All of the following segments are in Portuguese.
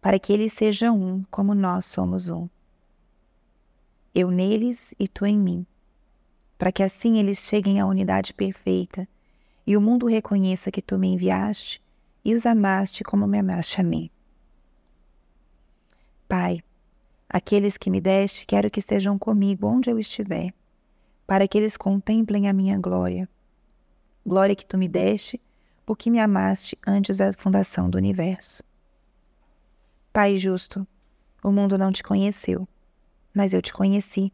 para que eles sejam um, como nós somos um. Eu neles e tu em mim, para que assim eles cheguem à unidade perfeita e o mundo reconheça que tu me enviaste e os amaste como me amaste a mim. Pai, aqueles que me deste, quero que estejam comigo onde eu estiver, para que eles contemplem a minha glória. Glória que tu me deste, porque me amaste antes da fundação do universo. Pai justo, o mundo não te conheceu, mas eu te conheci,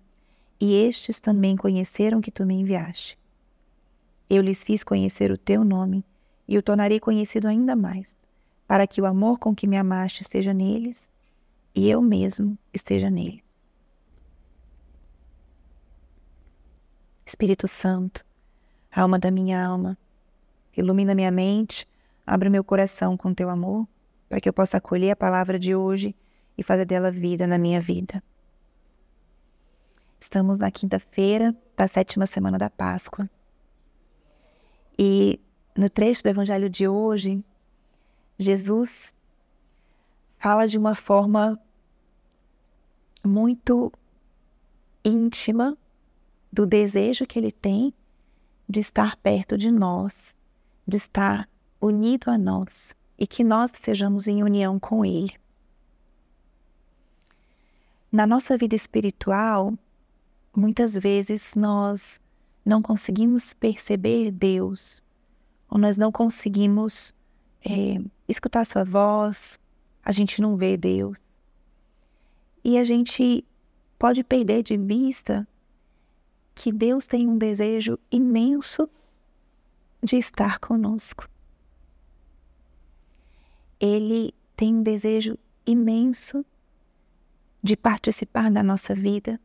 e estes também conheceram que tu me enviaste. Eu lhes fiz conhecer o teu nome, e o tornarei conhecido ainda mais, para que o amor com que me amaste esteja neles, e eu mesmo esteja neles. Espírito Santo, alma da minha alma, ilumina minha mente, abre meu coração com teu amor para que eu possa acolher a palavra de hoje e fazer dela vida na minha vida. Estamos na quinta-feira da sétima semana da Páscoa. E no trecho do Evangelho de hoje, Jesus fala de uma forma muito íntima do desejo que ele tem de estar perto de nós, de estar unido a nós e que nós estejamos em união com Ele. Na nossa vida espiritual, muitas vezes nós não conseguimos perceber Deus, ou nós não conseguimos é, escutar Sua voz, a gente não vê Deus. E a gente pode perder de vista que Deus tem um desejo imenso de estar conosco ele tem um desejo imenso de participar da nossa vida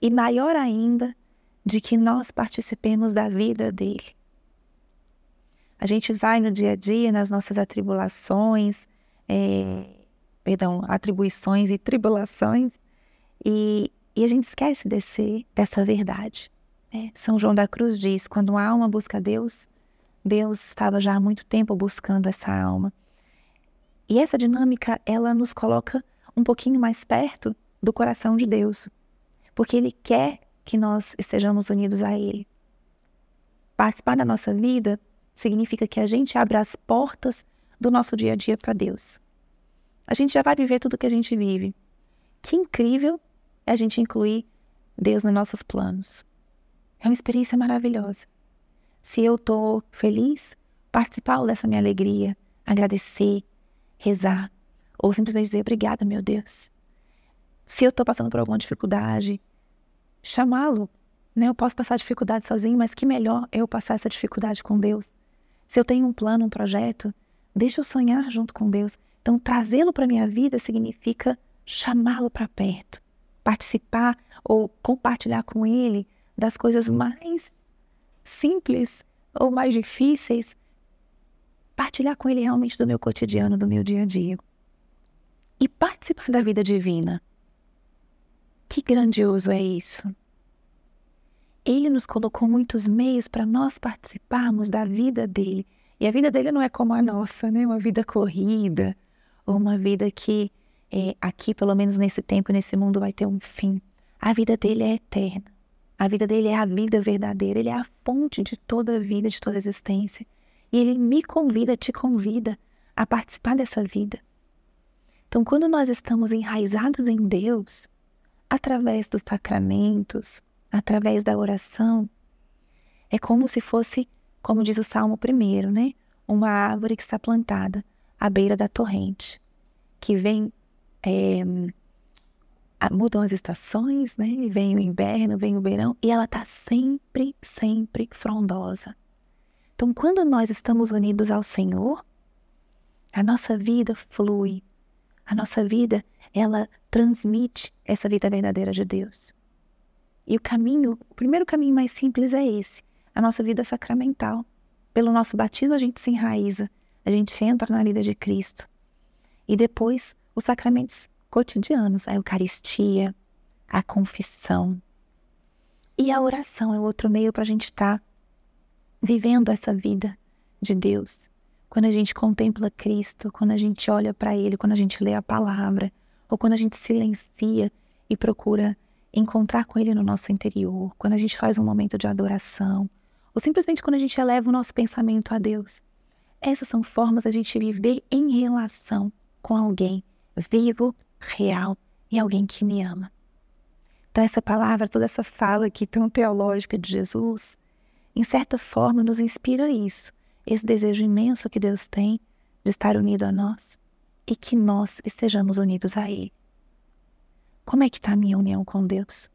e maior ainda de que nós participemos da vida dele. A gente vai no dia a dia, nas nossas atribulações, é, perdão, atribuições e tribulações, e, e, a gente esquece desse, dessa verdade. Né? São João da Cruz diz: quando uma alma busca Deus, Deus estava já há muito tempo buscando essa alma. E essa dinâmica, ela nos coloca um pouquinho mais perto do coração de Deus, porque Ele quer que nós estejamos unidos a Ele. Participar da nossa vida significa que a gente abre as portas do nosso dia a dia para Deus. A gente já vai viver tudo que a gente vive. Que incrível é a gente incluir Deus nos nossos planos. É uma experiência maravilhosa. Se eu estou feliz, participar dessa minha alegria, agradecer, rezar, ou simplesmente dizer obrigada, meu Deus. Se eu estou passando por alguma dificuldade, chamá-lo. Né? Eu posso passar dificuldade sozinho, mas que melhor eu passar essa dificuldade com Deus. Se eu tenho um plano, um projeto, deixa eu sonhar junto com Deus. Então, trazê-lo para a minha vida significa chamá-lo para perto, participar ou compartilhar com ele das coisas mais simples ou mais difíceis, partilhar com Ele realmente do meu cotidiano, do meu dia a dia. E participar da vida divina. Que grandioso é isso! Ele nos colocou muitos meios para nós participarmos da vida dele. E a vida dele não é como a nossa, né? Uma vida corrida, ou uma vida que é, aqui, pelo menos nesse tempo, nesse mundo, vai ter um fim. A vida dele é eterna. A vida dele é a vida verdadeira. Ele é a fonte de toda a vida, de toda a existência. E ele me convida, te convida a participar dessa vida. Então, quando nós estamos enraizados em Deus, através dos sacramentos, através da oração, é como se fosse, como diz o Salmo primeiro, né? Uma árvore que está plantada à beira da torrente, que vem. É, mudam as estações, né? Vem o inverno, vem o verão, e ela está sempre, sempre frondosa. Então, quando nós estamos unidos ao Senhor, a nossa vida flui, A nossa vida, ela transmite essa vida verdadeira de Deus. E o caminho, o primeiro caminho mais simples é esse, a nossa vida sacramental. Pelo nosso batismo a gente se enraiza, a gente entra na vida de Cristo. E depois os sacramentos cotidianos, a Eucaristia, a confissão. E a oração é outro meio para a gente estar tá vivendo essa vida de Deus. Quando a gente contempla Cristo, quando a gente olha para Ele, quando a gente lê a palavra, ou quando a gente silencia e procura encontrar com Ele no nosso interior, quando a gente faz um momento de adoração, ou simplesmente quando a gente eleva o nosso pensamento a Deus. Essas são formas da gente viver em relação com alguém vivo, real e alguém que me ama. Então, essa palavra, toda essa fala aqui tão teológica de Jesus, em certa forma nos inspira isso, esse desejo imenso que Deus tem de estar unido a nós e que nós estejamos unidos a Ele. Como é que está a minha união com Deus?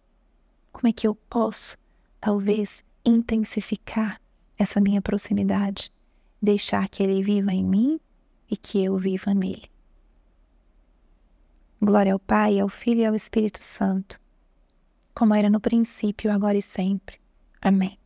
Como é que eu posso, talvez, intensificar essa minha proximidade, deixar que Ele viva em mim e que eu viva nele? Glória ao Pai, ao Filho e ao Espírito Santo como era no princípio, agora e sempre. Amém.